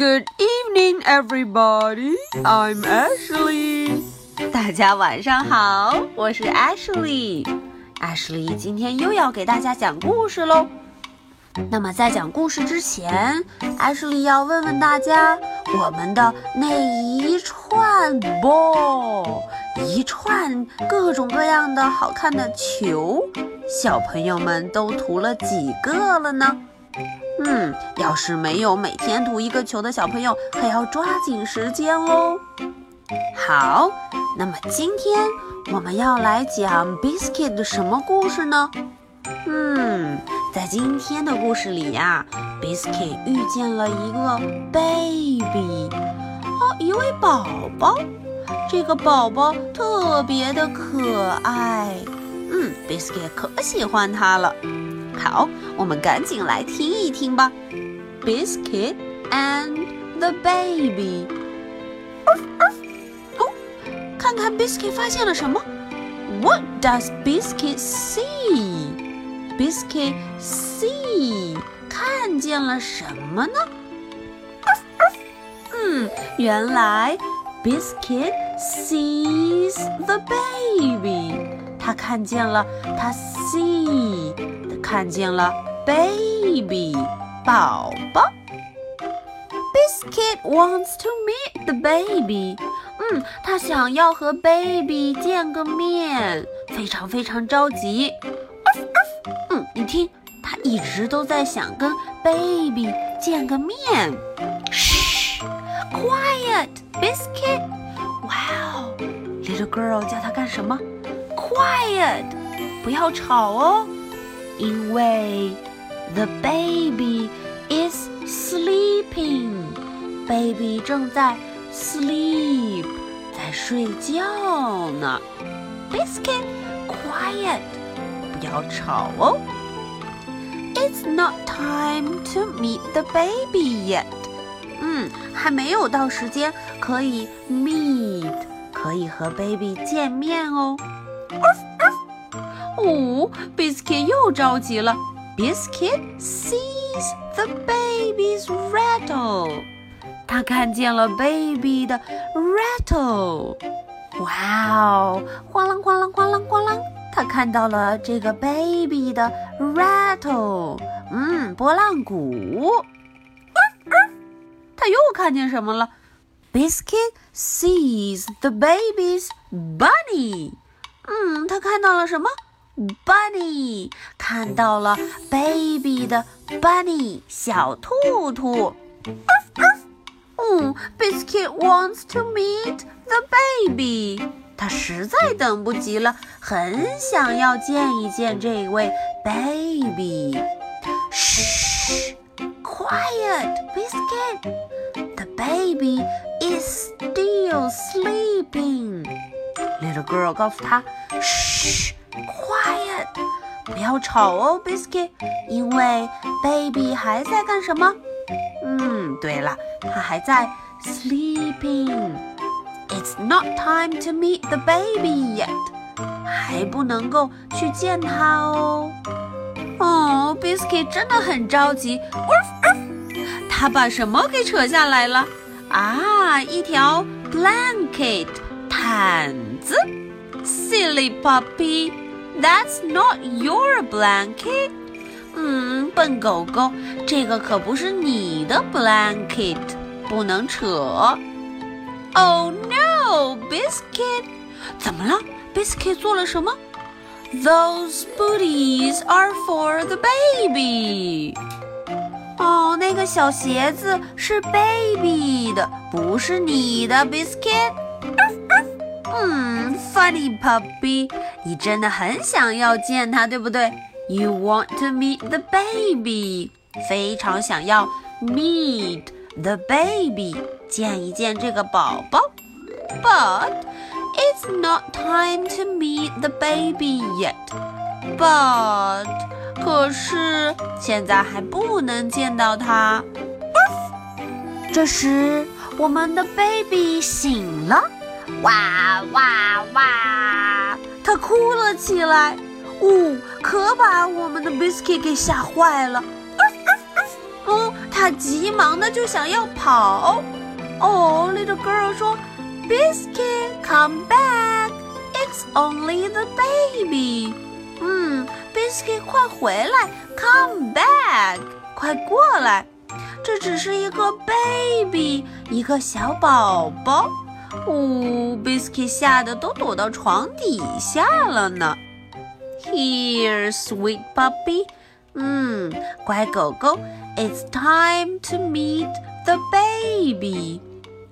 Good evening, everybody. I'm Ashley. 大家晚上好，我是 Ashley。Ashley 今天又要给大家讲故事喽。那么在讲故事之前，Ashley 要问问大家，我们的那一串 ball，一串各种各样的好看的球，小朋友们都涂了几个了呢？嗯，要是没有每天涂一个球的小朋友，可要抓紧时间哦。好，那么今天我们要来讲 Biscuit 的什么故事呢？嗯，在今天的故事里呀，Biscuit 遇见了一个 baby，哦，一位宝宝。这个宝宝特别的可爱，嗯，Biscuit 可喜欢他了。好，我们赶紧来听一听吧。Biscuit and the baby。哦，看看 Biscuit 发现了什么？What does Biscuit see? Biscuit see 看见了什么呢？嗯，原来 Biscuit sees the baby。他看见了，他 see 他。看见了 baby 宝宝，Biscuit wants to meet the baby。嗯，他想要和 baby 见个面，非常非常着急。嗯，你听，他一直都在想跟 baby 见个面。嘘，Quiet，Biscuit。Wow，little girl 叫他干什么？Quiet，不要吵哦。因为 the baby is sleeping，baby 正在 sleep，在睡觉呢。Biscuit，quiet，不要吵哦。It's not time to meet the baby yet。嗯，还没有到时间可以 meet，可以和 baby 见面哦。哦，Biscuit 又着急了。Biscuit sees the baby's rattle，他看见了 baby 的 rattle。哇哦，晃啷晃啷晃啷晃啷，他看到了这个 baby 的 rattle，嗯，拨浪鼓。他又看见什么了？Biscuit sees the baby's bunny， 嗯，他看到了什么？Bunny 看到了 baby 的 bunny 小兔兔。嗯，Biscuit wants to meet the baby。他实在等不及了，很想要见一见这位 baby。嘘，Quiet, Biscuit. The baby is still sleeping. Little girl 告诉他，嘘。Quiet，不要吵哦，Biscuit，因为 Baby 还在干什么？嗯，对了，他还在 sleeping。It's not time to meet the baby yet，还不能够去见他哦。哦，Biscuit 真的很着急。他把什么给扯下来了？啊，一条 blanket 毯子。Silly puppy。That's not your blanket。嗯，笨狗狗，这个可不是你的 blanket，不能扯。Oh no, Biscuit！怎么了？Biscuit 做了什么？Those booties are for the baby。哦，那个小鞋子是 baby 的，不是你的 Biscuit。 嗯，Funny puppy，你真的很想要见他，对不对？You want to meet the baby，非常想要 meet the baby，见一见这个宝宝。But it's not time to meet the baby yet. But 可是现在还不能见到他。这时，我们的 baby 醒了。哇哇哇！他哭了起来，呜，可把我们的 Biscuit 给吓坏了。哦，他急忙的就想要跑。哦，little girl 说：“Biscuit, come back. It's only the baby.” 嗯，Biscuit 快回来，come back，快过来。这只是一个 baby，一个小宝宝。哦，Biscuit 吓得都躲到床底下了呢。Here, sweet puppy. 嗯，乖狗狗，It's time to meet the baby.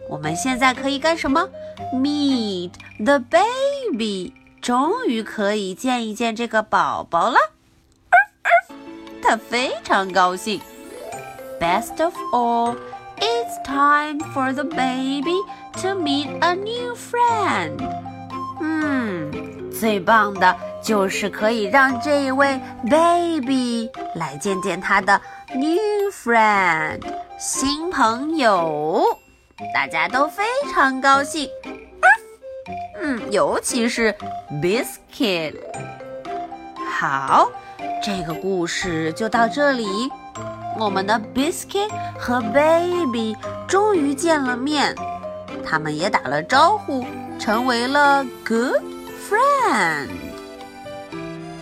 我们现在可以干什么？Meet the baby. 终于可以见一见这个宝宝了。他非常高兴。Best of all, it's time for the baby to meet a new friend. 嗯，最棒的就是可以让这一位 baby 来见见他的 new friend 新朋友，大家都非常高兴。嗯，尤其是 Biscuit。好，这个故事就到这里。我们的 Biscuit 和 Baby 终于见了面，他们也打了招呼，成为了 Good friend。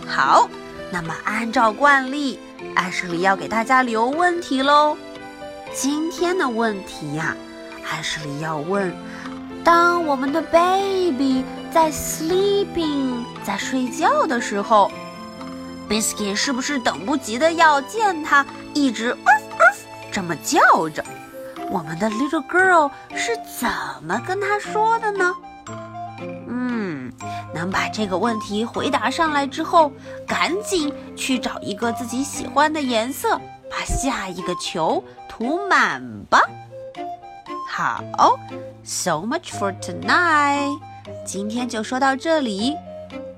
好，那么按照惯例，艾什里要给大家留问题喽。今天的问题呀，艾什里要问。当我们的 baby 在 sleeping 在睡觉的时候，Biscuit 是不是等不及的要见他，一直呜呜这么叫着？我们的 little girl 是怎么跟他说的呢？嗯，能把这个问题回答上来之后，赶紧去找一个自己喜欢的颜色，把下一个球涂满吧。好，so much for tonight。今天就说到这里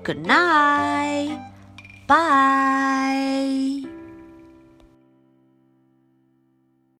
，Good night，bye。